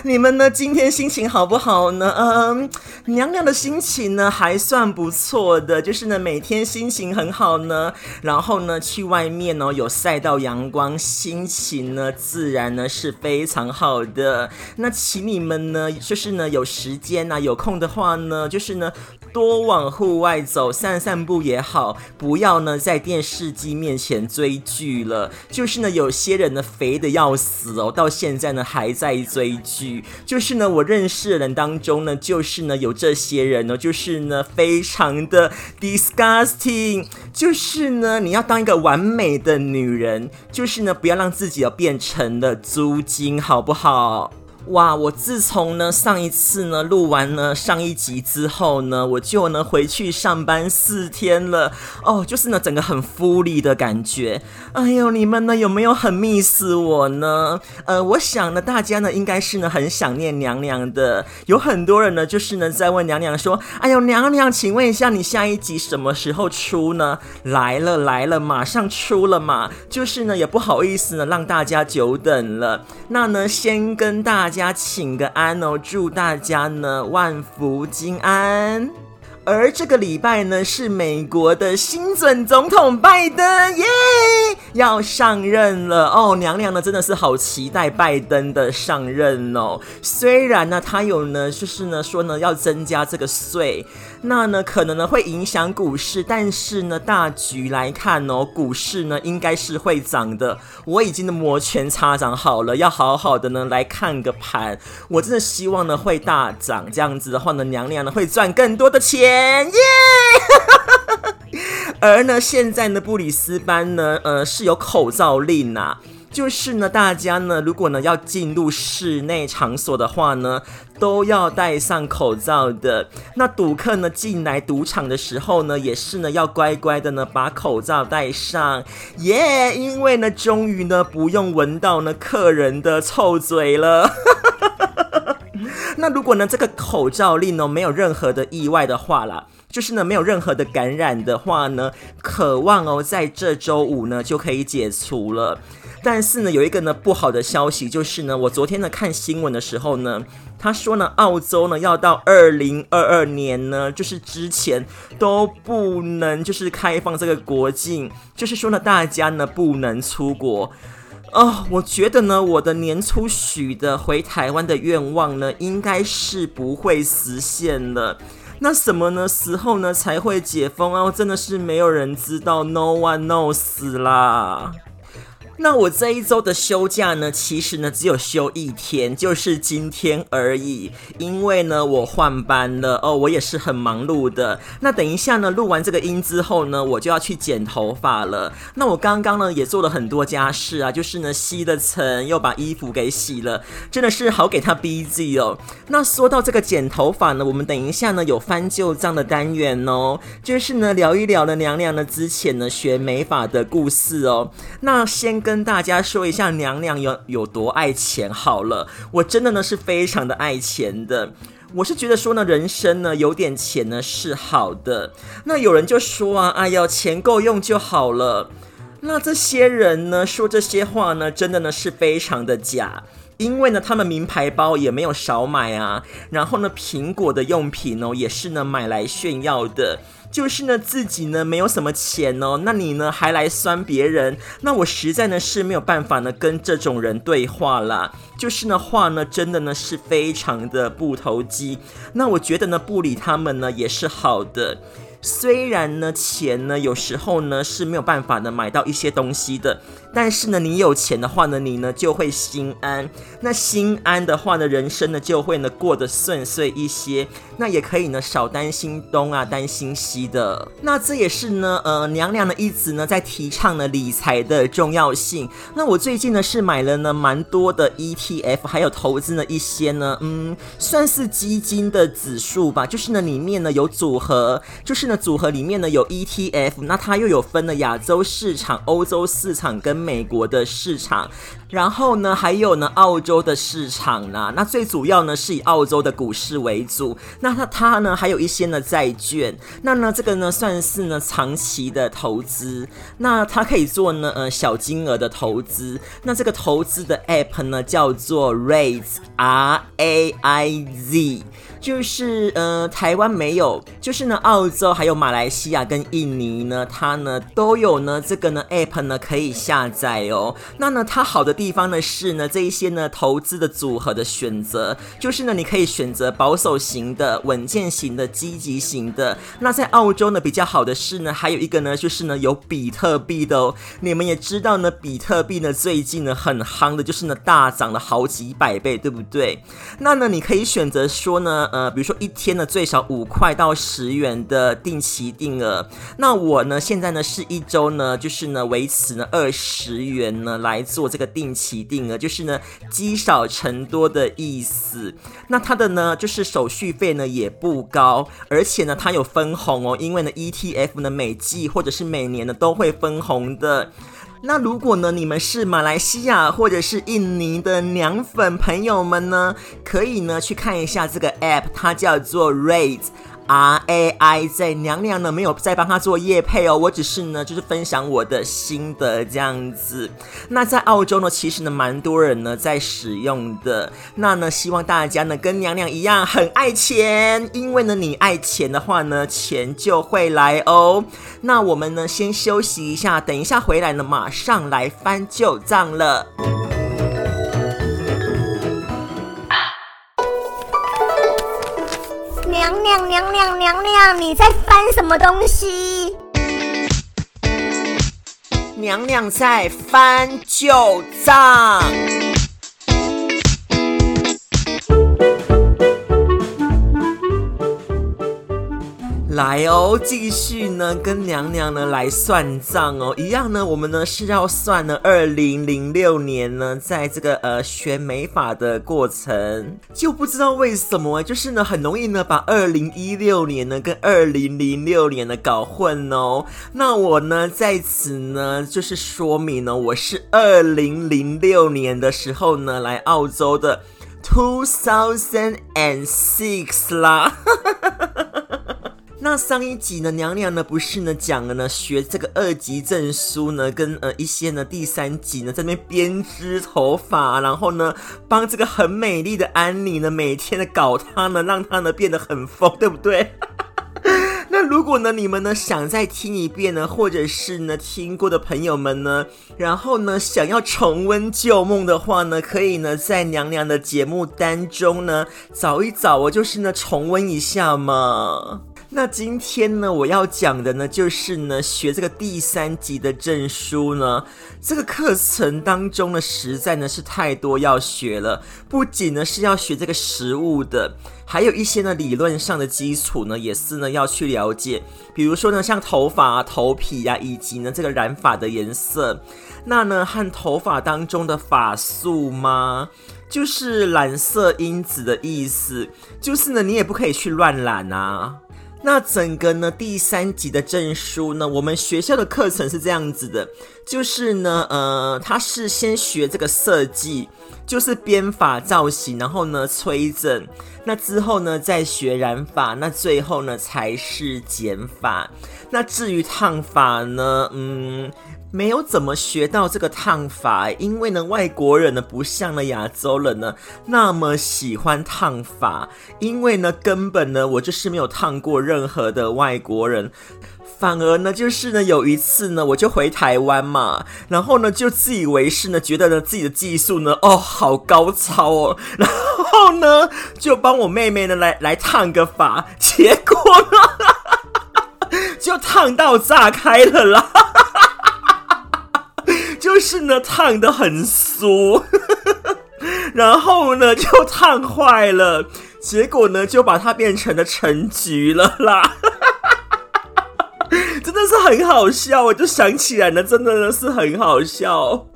你们呢？今天心情好不好呢？嗯，娘娘的心情呢还算不错的，就是呢每天心情很好呢，然后呢去外面呢有晒到阳光，心情呢自然呢是非常好的。那请你们呢，就是呢有时间呐、啊，有空的话呢，就是呢。多往户外走，散散步也好，不要呢在电视机面前追剧了。就是呢，有些人呢肥的要死哦，到现在呢还在追剧。就是呢，我认识的人当中呢，就是呢有这些人呢，就是呢非常的 disgusting。就是呢，你要当一个完美的女人，就是呢不要让自己要变成了租金，好不好？哇！我自从呢上一次呢录完呢上一集之后呢，我就呢回去上班四天了哦，就是呢整个很 fully 的感觉。哎呦，你们呢有没有很 miss 我呢？呃，我想呢大家呢应该是呢很想念娘娘的。有很多人呢就是呢在问娘娘说：“哎呦，娘娘，请问一下你下一集什么时候出呢？”来了来了，马上出了嘛。就是呢也不好意思呢让大家久等了。那呢先跟大家。家请个安哦，祝大家呢万福金安。而这个礼拜呢，是美国的新准总统拜登耶要上任了哦。娘娘呢真的是好期待拜登的上任哦。虽然呢他有呢就是呢说呢要增加这个税，那呢可能呢会影响股市，但是呢大局来看哦，股市呢应该是会涨的。我已经的摩拳擦掌好了，要好好的呢来看个盘。我真的希望呢会大涨，这样子的话呢，娘娘呢会赚更多的钱。耶！而呢，现在呢，布里斯班呢，呃，是有口罩令呐，就是呢，大家呢，如果呢要进入室内场所的话呢，都要戴上口罩的。那赌客呢进来赌场的时候呢，也是呢要乖乖的呢把口罩戴上。耶！因为呢，终于呢不用闻到呢客人的臭嘴了。那如果呢，这个口罩令呢没有任何的意外的话啦，就是呢没有任何的感染的话呢，渴望哦在这周五呢就可以解除了。但是呢有一个呢不好的消息，就是呢我昨天呢看新闻的时候呢，他说呢澳洲呢要到二零二二年呢，就是之前都不能就是开放这个国境，就是说呢大家呢不能出国。哦，我觉得呢，我的年初许的回台湾的愿望呢，应该是不会实现了。那什么呢？时候呢才会解封啊？真的是没有人知道，No one knows 啦。那我这一周的休假呢，其实呢只有休一天，就是今天而已。因为呢我换班了哦，我也是很忙碌的。那等一下呢录完这个音之后呢，我就要去剪头发了。那我刚刚呢也做了很多家事啊，就是呢吸了尘，又把衣服给洗了，真的是好给他 BG 哦。那说到这个剪头发呢，我们等一下呢有翻旧账的单元哦，就是呢聊一聊呢娘娘呢之前呢学美发的故事哦。那先跟跟大家说一下娘娘有有多爱钱好了，我真的呢是非常的爱钱的。我是觉得说呢，人生呢有点钱呢是好的。那有人就说啊，哎呀，钱够用就好了。那这些人呢说这些话呢，真的呢是非常的假。因为呢，他们名牌包也没有少买啊，然后呢，苹果的用品哦也是呢买来炫耀的。就是呢，自己呢没有什么钱哦，那你呢还来酸别人？那我实在呢是没有办法呢跟这种人对话啦。就是呢话呢真的呢是非常的不投机。那我觉得呢不理他们呢也是好的。虽然呢钱呢有时候呢是没有办法呢买到一些东西的。但是呢，你有钱的话呢，你呢就会心安。那心安的话呢，人生呢就会呢过得顺遂一些。那也可以呢少担心东啊，担心西的。那这也是呢，呃，娘娘呢一直呢在提倡呢理财的重要性。那我最近呢是买了呢蛮多的 ETF，还有投资呢一些呢，嗯，算是基金的指数吧。就是呢里面呢有组合，就是呢组合里面呢有 ETF，那它又有分了亚洲市场、欧洲市场跟美国的市场，然后呢，还有呢，澳洲的市场呢。那最主要呢，是以澳洲的股市为主。那它它呢，还有一些呢债券。那呢，这个呢，算是呢长期的投资。那它可以做呢，呃，小金额的投资。那这个投资的 app 呢，叫做 Raise R A I Z。就是呃，台湾没有，就是呢，澳洲还有马来西亚跟印尼呢，它呢都有呢这个呢 app 呢可以下载哦。那呢，它好的地方呢是呢这一些呢投资的组合的选择，就是呢你可以选择保守型的、稳健型的、积极型的。那在澳洲呢比较好的是呢，还有一个呢就是呢有比特币的哦。你们也知道呢，比特币呢最近呢很夯的，就是呢大涨了好几百倍，对不对？那呢你可以选择说呢。呃，比如说一天呢最少五块到十元的定期定额，那我呢现在呢是一周呢就是呢维持呢二十元呢来做这个定期定额，就是呢积少成多的意思。那它的呢就是手续费呢也不高，而且呢它有分红哦，因为呢 ETF 呢每季或者是每年呢都会分红的。那如果呢，你们是马来西亚或者是印尼的凉粉朋友们呢，可以呢去看一下这个 app，它叫做 Raiz。R A I Z 娘娘呢没有再帮他做业配哦，我只是呢就是分享我的心得这样子。那在澳洲呢，其实呢蛮多人呢在使用的。那呢希望大家呢跟娘娘一样很爱钱，因为呢你爱钱的话呢，钱就会来哦。那我们呢先休息一下，等一下回来呢马上来翻旧账了。你在翻什么东西？娘娘在翻旧账。来哦，继续呢，跟娘娘呢来算账哦，一样呢，我们呢是要算呢，二零零六年呢，在这个呃学美法的过程，就不知道为什么，就是呢很容易呢把二零一六年呢跟二零零六年呢搞混哦。那我呢在此呢就是说明呢，我是二零零六年的时候呢来澳洲的，two thousand and six 啦。那上一集呢，娘娘呢不是呢讲了呢学这个二级证书呢，跟呃一些呢第三集呢在那边编织头发，然后呢帮这个很美丽的安妮呢每天的搞她呢，让她呢变得很疯，对不对？那如果呢你们呢想再听一遍呢，或者是呢听过的朋友们呢，然后呢想要重温旧梦的话呢，可以呢在娘娘的节目当中呢找一找，我就是呢重温一下嘛。那今天呢，我要讲的呢，就是呢，学这个第三级的证书呢，这个课程当中呢，实在呢是太多要学了。不仅呢是要学这个实物的，还有一些呢理论上的基础呢，也是呢要去了解。比如说呢，像头发啊、头皮呀、以及呢这个染发的颜色，那呢和头发当中的发素吗？就是染色因子的意思，就是呢你也不可以去乱染啊。那整个呢第三级的证书呢，我们学校的课程是这样子的，就是呢，呃，他是先学这个设计，就是编法造型，然后呢吹整，那之后呢再学染法，那最后呢才是剪法。那至于烫发呢，嗯。没有怎么学到这个烫法，因为呢，外国人呢不像呢亚洲人呢那么喜欢烫发，因为呢根本呢我就是没有烫过任何的外国人，反而呢就是呢有一次呢我就回台湾嘛，然后呢就自以为是呢觉得呢自己的技术呢哦好高超哦，然后呢就帮我妹妹呢来来烫个发，结果呢。就烫到炸开了啦，就是呢烫得很酥，然后呢就烫坏了，结果呢就把它变成了橙橘了啦，真的是很好笑，我就想起来了，真的是很好笑。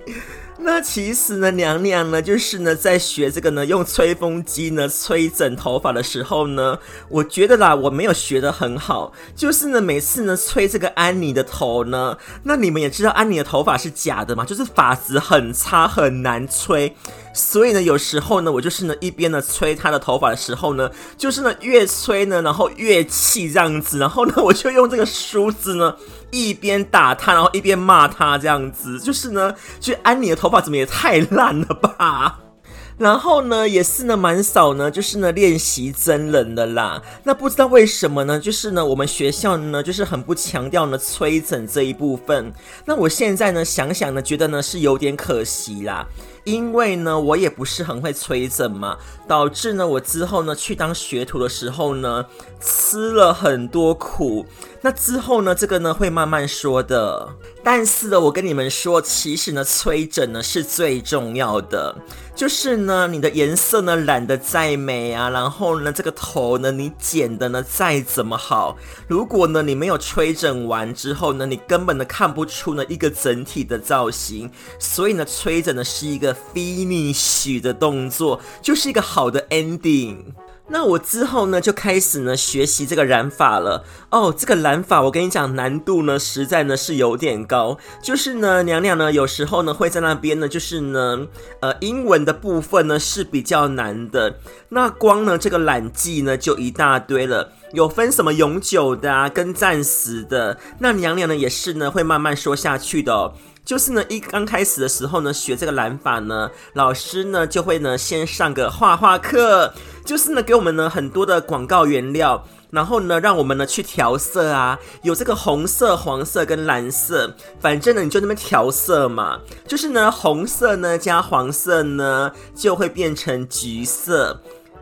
那其实呢，娘娘呢，就是呢，在学这个呢，用吹风机呢吹整头发的时候呢，我觉得啦，我没有学得很好，就是呢，每次呢吹这个安妮的头呢，那你们也知道安妮的头发是假的嘛，就是发质很差，很难吹。所以呢，有时候呢，我就是呢一边呢吹她的头发的时候呢，就是呢越吹呢，然后越气这样子，然后呢，我就用这个梳子呢一边打她，然后一边骂她这样子，就是呢，就安妮的头发怎么也太烂了吧。然后呢，也是呢，蛮少呢，就是呢，练习真人的啦。那不知道为什么呢？就是呢，我们学校呢，就是很不强调呢，吹整这一部分。那我现在呢，想想呢，觉得呢，是有点可惜啦。因为呢，我也不是很会吹整嘛，导致呢，我之后呢，去当学徒的时候呢，吃了很多苦。那之后呢，这个呢，会慢慢说的。但是呢，我跟你们说，其实呢，吹整呢是最重要的。就是呢，你的颜色呢染得再美啊，然后呢，这个头呢你剪的呢再怎么好，如果呢你没有吹整完之后呢，你根本的看不出呢一个整体的造型。所以呢，吹整呢是一个 finish 的动作，就是一个好的 ending。那我之后呢，就开始呢学习这个染法了。哦，这个染法，我跟你讲，难度呢实在呢是有点高。就是呢，娘娘呢有时候呢会在那边呢，就是呢，呃，英文的部分呢是比较难的。那光呢这个染剂呢就一大堆了，有分什么永久的啊，跟暂时的。那娘娘呢也是呢会慢慢说下去的。就是呢，一刚开始的时候呢，学这个染法呢，老师呢就会呢先上个画画课，就是呢给我们呢很多的广告原料，然后呢让我们呢去调色啊，有这个红色、黄色跟蓝色，反正呢你就那么调色嘛，就是呢红色呢加黄色呢就会变成橘色，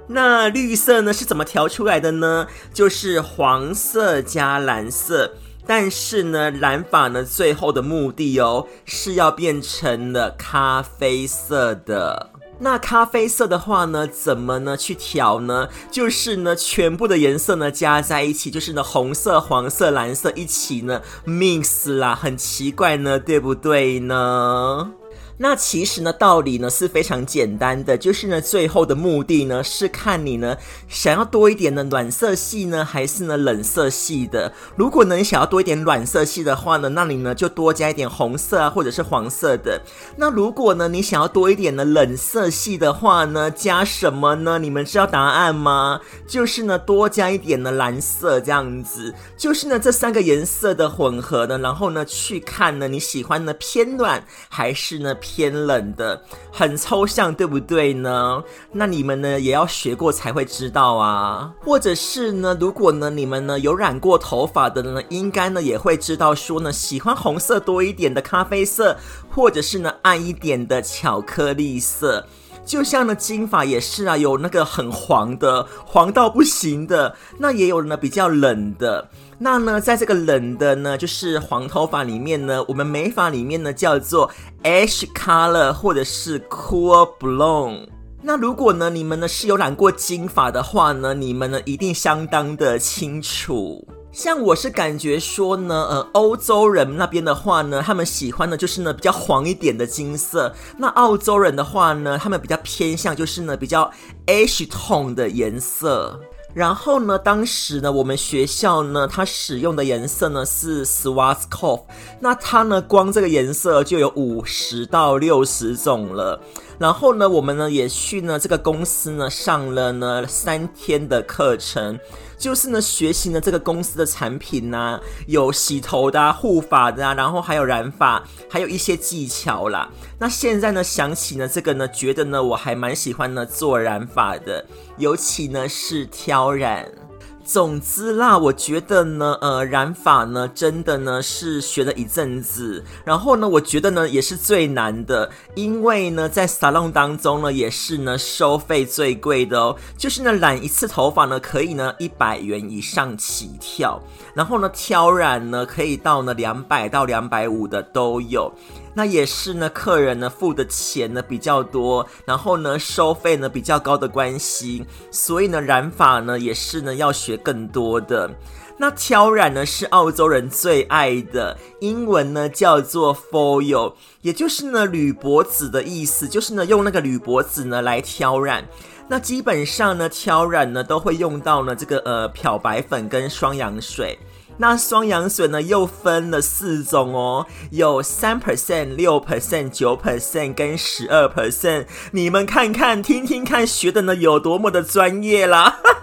那绿色呢是怎么调出来的呢？就是黄色加蓝色。但是呢，染法呢，最后的目的哦，是要变成了咖啡色的。那咖啡色的话呢，怎么呢去调呢？就是呢，全部的颜色呢加在一起，就是呢，红色、黄色、蓝色一起呢 mix 啦，很奇怪呢，对不对呢？那其实呢，道理呢是非常简单的，就是呢，最后的目的呢是看你呢想要多一点的暖色系呢，还是呢冷色系的。如果呢你想要多一点暖色系的话呢，那你呢就多加一点红色啊，或者是黄色的。那如果呢你想要多一点的冷色系的话呢，加什么呢？你们知道答案吗？就是呢多加一点的蓝色这样子，就是呢这三个颜色的混合呢，然后呢去看呢你喜欢呢偏暖还是呢偏冷的，很抽象，对不对呢？那你们呢也要学过才会知道啊。或者是呢，如果呢你们呢有染过头发的呢，应该呢也会知道说呢，喜欢红色多一点的咖啡色，或者是呢暗一点的巧克力色。就像呢金发也是啊，有那个很黄的，黄到不行的，那也有呢比较冷的。那呢，在这个冷的呢，就是黄头发里面呢，我们美发里面呢叫做 ash color 或者是 cool blonde。那如果呢，你们呢是有染过金发的话呢，你们呢一定相当的清楚。像我是感觉说呢，呃，欧洲人那边的话呢，他们喜欢的就是呢比较黄一点的金色。那澳洲人的话呢，他们比较偏向就是呢比较 ash tone 的颜色。然后呢，当时呢，我们学校呢，它使用的颜色呢是 Schwarzkopf，那它呢，光这个颜色就有五十到六十种了。然后呢，我们呢也去呢这个公司呢上了呢三天的课程。就是呢，学习呢这个公司的产品呐、有洗头的、啊、护发的啊，然后还有染发，还有一些技巧啦。那现在呢，想起呢这个呢，觉得呢我还蛮喜欢呢做染发的，尤其呢是挑染。总之啦，我觉得呢，呃，染发呢，真的呢是学了一阵子，然后呢，我觉得呢也是最难的，因为呢，在沙龙当中呢，也是呢收费最贵的哦，就是呢染一次头发呢，可以呢一百元以上起跳，然后呢挑染呢可以到呢两百到两百五的都有。那也是呢，客人呢付的钱呢比较多，然后呢收费呢比较高的关系，所以呢染发呢也是呢要学更多的。那挑染呢是澳洲人最爱的，英文呢叫做 foil，也就是呢铝箔纸的意思，就是呢用那个铝箔纸呢来挑染。那基本上呢挑染呢都会用到呢这个呃漂白粉跟双氧水。那双氧水呢，又分了四种哦，有三 percent、六 percent、九 percent 跟十二 percent。你们看看、听听看，学的呢有多么的专业啦！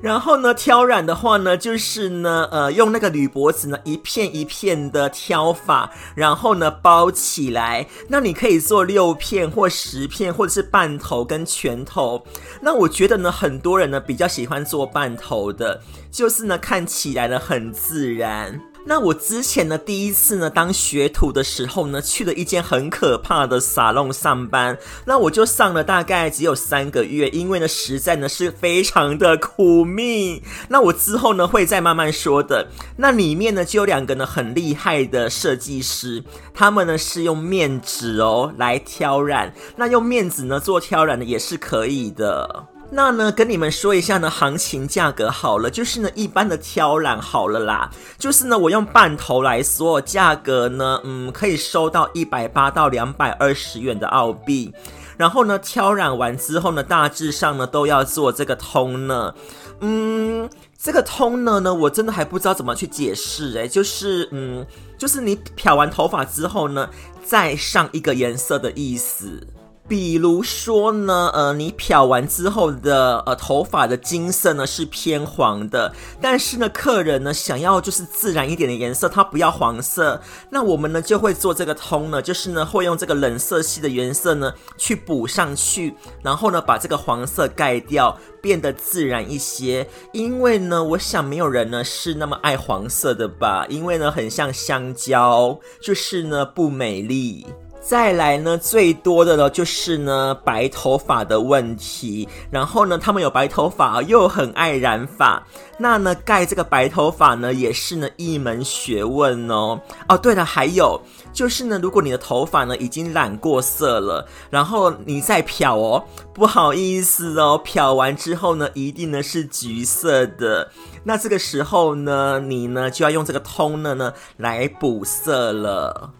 然后呢，挑染的话呢，就是呢，呃，用那个铝箔纸呢，一片一片的挑法，然后呢包起来。那你可以做六片或十片，或者是半头跟全头。那我觉得呢，很多人呢比较喜欢做半头的，就是呢看起来呢很自然。那我之前呢，第一次呢当学徒的时候呢，去了一间很可怕的沙龙上班。那我就上了大概只有三个月，因为呢实在呢是非常的苦命。那我之后呢会再慢慢说的。那里面呢就有两个呢很厉害的设计师，他们呢是用面纸哦来挑染。那用面纸呢做挑染呢也是可以的。那呢，跟你们说一下呢，行情价格好了，就是呢，一般的挑染好了啦，就是呢，我用半头来说，价格呢，嗯，可以收到一百八到两百二十元的澳币。然后呢，挑染完之后呢，大致上呢都要做这个通呢嗯，这个通呢呢，我真的还不知道怎么去解释，诶，就是嗯，就是你漂完头发之后呢，再上一个颜色的意思。比如说呢，呃，你漂完之后的呃头发的金色呢是偏黄的，但是呢，客人呢想要就是自然一点的颜色，他不要黄色，那我们呢就会做这个通呢，就是呢会用这个冷色系的颜色呢去补上去，然后呢把这个黄色盖掉，变得自然一些。因为呢，我想没有人呢是那么爱黄色的吧，因为呢很像香蕉，就是呢不美丽。再来呢，最多的呢就是呢白头发的问题，然后呢他们有白头发又很爱染发，那呢盖这个白头发呢也是呢一门学问哦。哦，对了，还有就是呢，如果你的头发呢已经染过色了，然后你再漂哦，不好意思哦，漂完之后呢一定呢是橘色的，那这个时候呢你呢就要用这个 toner 呢来补色了。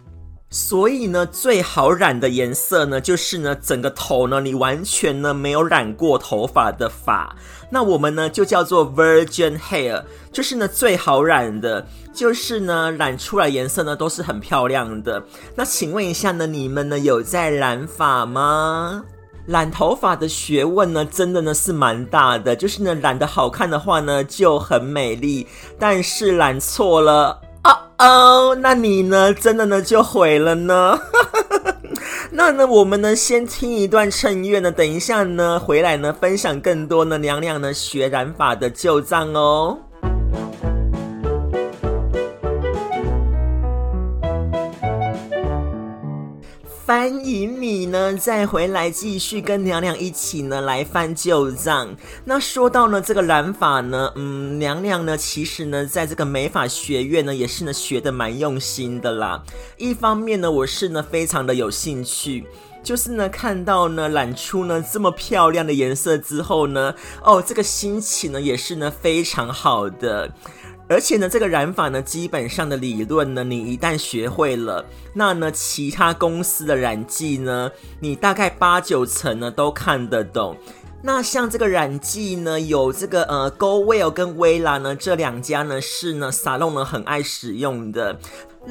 所以呢，最好染的颜色呢，就是呢，整个头呢，你完全呢没有染过头发的发，那我们呢就叫做 virgin hair，就是呢最好染的，就是呢染出来颜色呢都是很漂亮的。那请问一下呢，你们呢有在染发吗？染头发的学问呢，真的呢是蛮大的，就是呢染得好看的话呢就很美丽，但是染错了。哦，那你呢？真的呢就毁了呢？那呢，我们呢先听一段衬乐呢，等一下呢回来呢分享更多呢娘娘呢学染法的旧账哦。欢迎呢，再回来继续跟娘娘一起呢来翻旧账。那说到呢这个染发呢，嗯，娘娘呢其实呢在这个美发学院呢也是呢学得蛮用心的啦。一方面呢我是呢非常的有兴趣，就是呢看到呢染出呢这么漂亮的颜色之后呢，哦这个心情呢也是呢非常好的。而且呢，这个染法呢，基本上的理论呢，你一旦学会了，那呢，其他公司的染剂呢，你大概八九成呢都看得懂。那像这个染剂呢，有这个呃，Go Well 跟 Vela 呢，这两家呢是呢，salon 呢很爱使用的。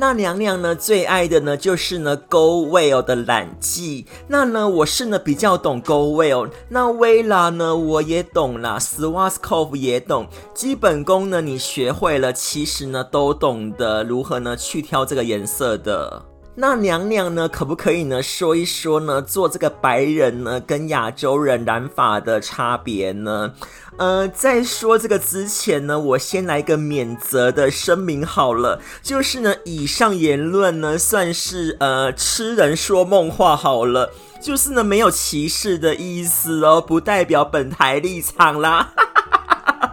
那娘娘呢最爱的呢就是呢 Go Well 的染剂，那呢我是呢比较懂 Go Well，那薇拉呢我也懂啦 s w a s k o v 也懂，基本功呢你学会了，其实呢都懂得如何呢去挑这个颜色的。那娘娘呢，可不可以呢说一说呢，做这个白人呢跟亚洲人染发的差别呢？呃，在说这个之前呢，我先来个免责的声明好了，就是呢，以上言论呢算是呃痴人说梦话好了，就是呢没有歧视的意思哦，不代表本台立场啦。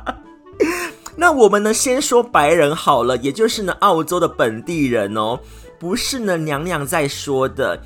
那我们呢先说白人好了，也就是呢澳洲的本地人哦。不是呢，娘娘在说的，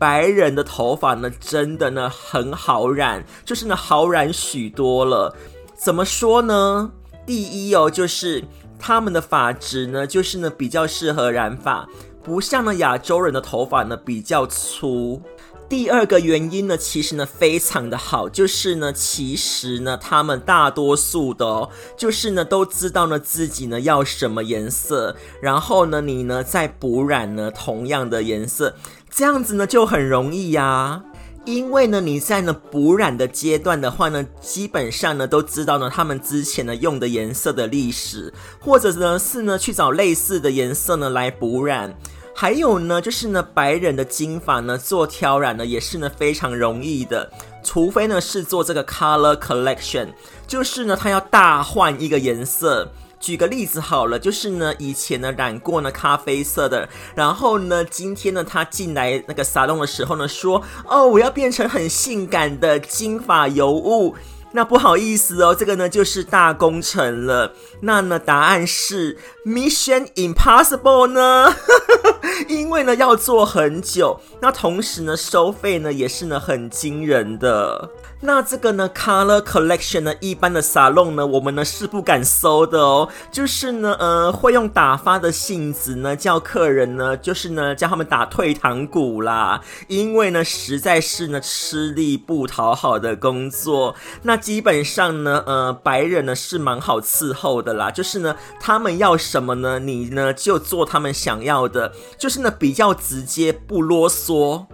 白人的头发呢，真的呢很好染，就是呢好染许多了。怎么说呢？第一哦，就是他们的发质呢，就是呢比较适合染发，不像呢亚洲人的头发呢比较粗。第二个原因呢，其实呢非常的好，就是呢，其实呢，他们大多数的，就是呢都知道呢自己呢要什么颜色，然后呢你呢再补染呢同样的颜色，这样子呢就很容易呀。因为呢你在呢补染的阶段的话呢，基本上呢都知道呢他们之前呢用的颜色的历史，或者呢是呢去找类似的颜色呢来补染。还有呢，就是呢，白人的金发呢，做挑染呢，也是呢非常容易的，除非呢是做这个 color collection，就是呢他要大换一个颜色。举个例子好了，就是呢以前呢染过呢咖啡色的，然后呢今天呢他进来那个沙龙的时候呢说，哦，我要变成很性感的金发尤物。那不好意思哦，这个呢就是大工程了。那呢答案是 Mission Impossible 呢，因为呢要做很久，那同时呢收费呢也是呢很惊人的。那这个呢，color collection 呢，一般的沙龙呢，我们呢是不敢收的哦。就是呢，呃，会用打发的性子呢，叫客人呢，就是呢，叫他们打退堂鼓啦。因为呢，实在是呢，吃力不讨好的工作。那基本上呢，呃，白人呢是蛮好伺候的啦。就是呢，他们要什么呢，你呢就做他们想要的。就是呢，比较直接，不啰嗦。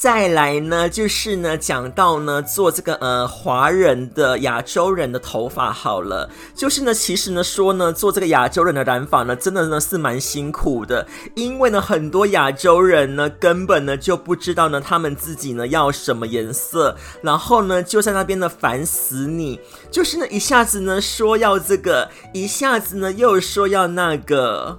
再来呢，就是呢，讲到呢，做这个呃华人的亚洲人的头发好了，就是呢，其实呢说呢，做这个亚洲人的染发呢，真的呢是蛮辛苦的，因为呢，很多亚洲人呢根本呢就不知道呢他们自己呢要什么颜色，然后呢就在那边呢烦死你，就是呢一下子呢说要这个，一下子呢又说要那个。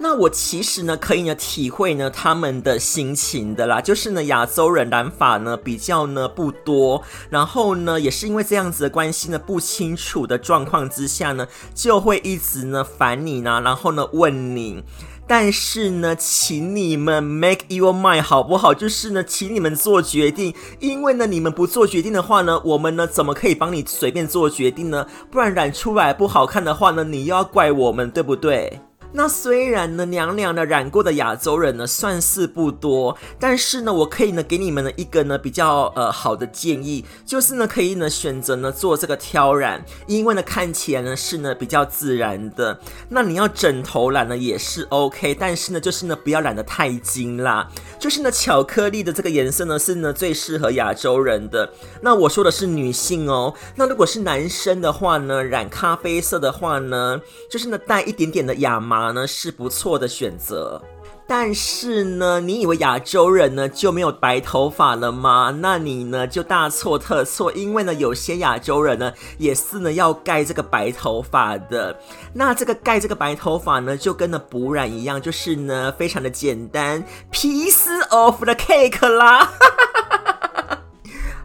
那我其实呢，可以呢体会呢他们的心情的啦，就是呢亚洲人染发呢比较呢不多，然后呢也是因为这样子的关系呢，不清楚的状况之下呢，就会一直呢烦你呢，然后呢问你，但是呢，请你们 make your mind 好不好？就是呢，请你们做决定，因为呢你们不做决定的话呢，我们呢怎么可以帮你随便做决定呢？不然染出来不好看的话呢，你又要怪我们，对不对？那虽然呢，娘娘呢染过的亚洲人呢算是不多，但是呢，我可以呢给你们呢一个呢比较呃好的建议，就是呢可以呢选择呢做这个挑染，因为呢看起来呢是呢比较自然的。那你要整头染呢也是 OK，但是呢就是呢不要染得太金啦，就是呢巧克力的这个颜色呢是呢最适合亚洲人的。那我说的是女性哦，那如果是男生的话呢，染咖啡色的话呢，就是呢带一点点的亚麻。呢是不错的选择，但是呢，你以为亚洲人呢就没有白头发了吗？那你呢就大错特错，因为呢有些亚洲人呢也是呢要盖这个白头发的。那这个盖这个白头发呢，就跟呢补染一样，就是呢非常的简单，piece of the cake 啦。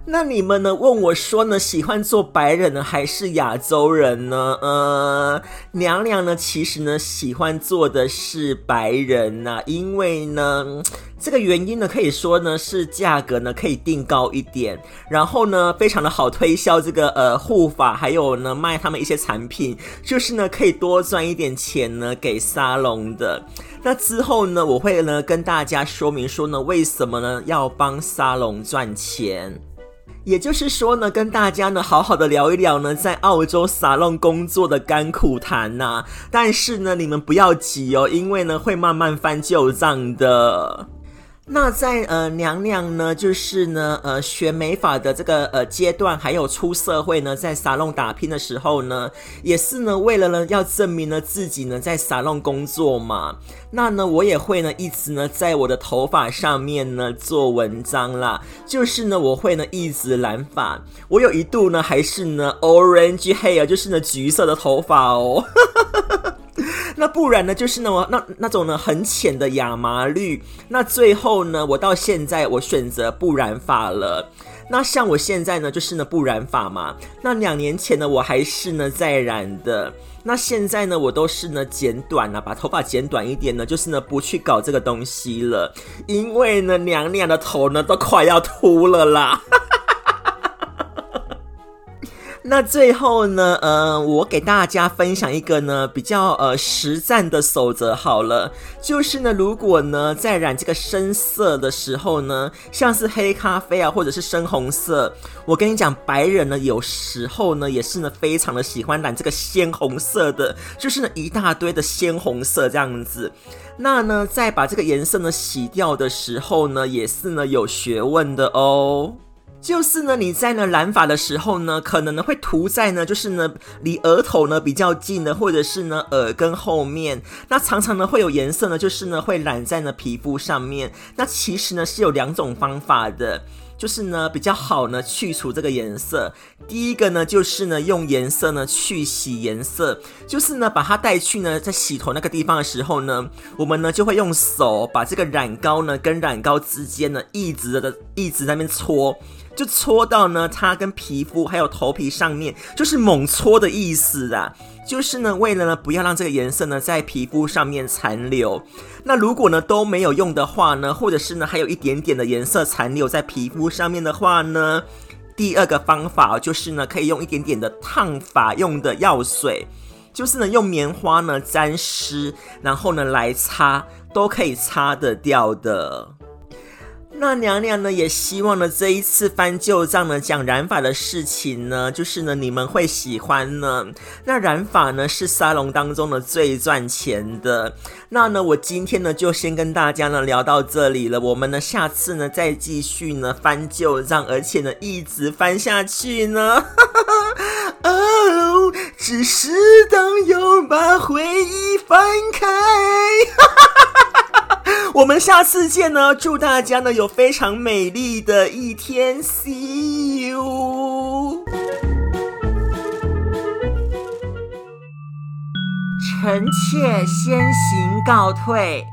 那你们呢？问我说呢，喜欢做白人呢，还是亚洲人呢？呃，娘娘呢，其实呢，喜欢做的是白人呐、因为呢，这个原因呢，可以说呢，是价格呢可以定高一点，然后呢，非常的好推销这个呃护发，还有呢卖他们一些产品，就是呢可以多赚一点钱呢给沙龙的。那之后呢，我会呢跟大家说明说呢，为什么呢要帮沙龙赚钱。也就是说呢，跟大家呢好好的聊一聊呢，在澳洲撒浪工作的甘苦谈呐。但是呢，你们不要急哦，因为呢会慢慢翻旧账的。那在呃娘娘呢，就是呢呃学美发的这个呃阶段，还有出社会呢，在沙龙打拼的时候呢，也是呢为了呢要证明呢自己呢在沙龙工作嘛。那呢我也会呢一直呢在我的头发上面呢做文章啦，就是呢我会呢一直染发，我有一度呢还是呢 orange hair，就是呢橘色的头发哦。那不然呢，就是呢，那那种呢很浅的亚麻绿。那最后呢，我到现在我选择不染发了。那像我现在呢，就是呢不染发嘛。那两年前呢，我还是呢在染的。那现在呢，我都是呢剪短了，把头发剪短一点呢，就是呢不去搞这个东西了，因为呢娘娘的头呢都快要秃了啦。那最后呢，呃，我给大家分享一个呢比较呃实战的守则好了，就是呢，如果呢在染这个深色的时候呢，像是黑咖啡啊，或者是深红色，我跟你讲，白人呢有时候呢也是呢非常的喜欢染这个鲜红色的，就是呢一大堆的鲜红色这样子。那呢在把这个颜色呢洗掉的时候呢，也是呢有学问的哦。就是呢，你在呢染发的时候呢，可能呢会涂在呢，就是呢离额头呢比较近的，或者是呢耳根后面。那常常呢会有颜色呢，就是呢会染在呢皮肤上面。那其实呢是有两种方法的，就是呢比较好呢去除这个颜色。第一个呢就是呢用颜色呢去洗颜色，就是呢把它带去呢在洗头那个地方的时候呢，我们呢就会用手把这个染膏呢跟染膏之间呢一直的一直在那边搓。就搓到呢，它跟皮肤还有头皮上面，就是猛搓的意思啊。就是呢，为了呢，不要让这个颜色呢在皮肤上面残留。那如果呢都没有用的话呢，或者是呢还有一点点的颜色残留在皮肤上面的话呢，第二个方法就是呢，可以用一点点的烫发用的药水，就是呢用棉花呢沾湿，然后呢来擦，都可以擦得掉的。那娘娘呢也希望呢这一次翻旧账呢讲染发的事情呢，就是呢你们会喜欢呢。那染发呢是沙龙当中的最赚钱的。那呢我今天呢就先跟大家呢聊到这里了。我们呢下次呢再继续呢翻旧账，而且呢一直翻下去呢。哦，只是当又把回忆翻开。我们下次见呢！祝大家呢有非常美丽的一天，See you。臣妾先行告退。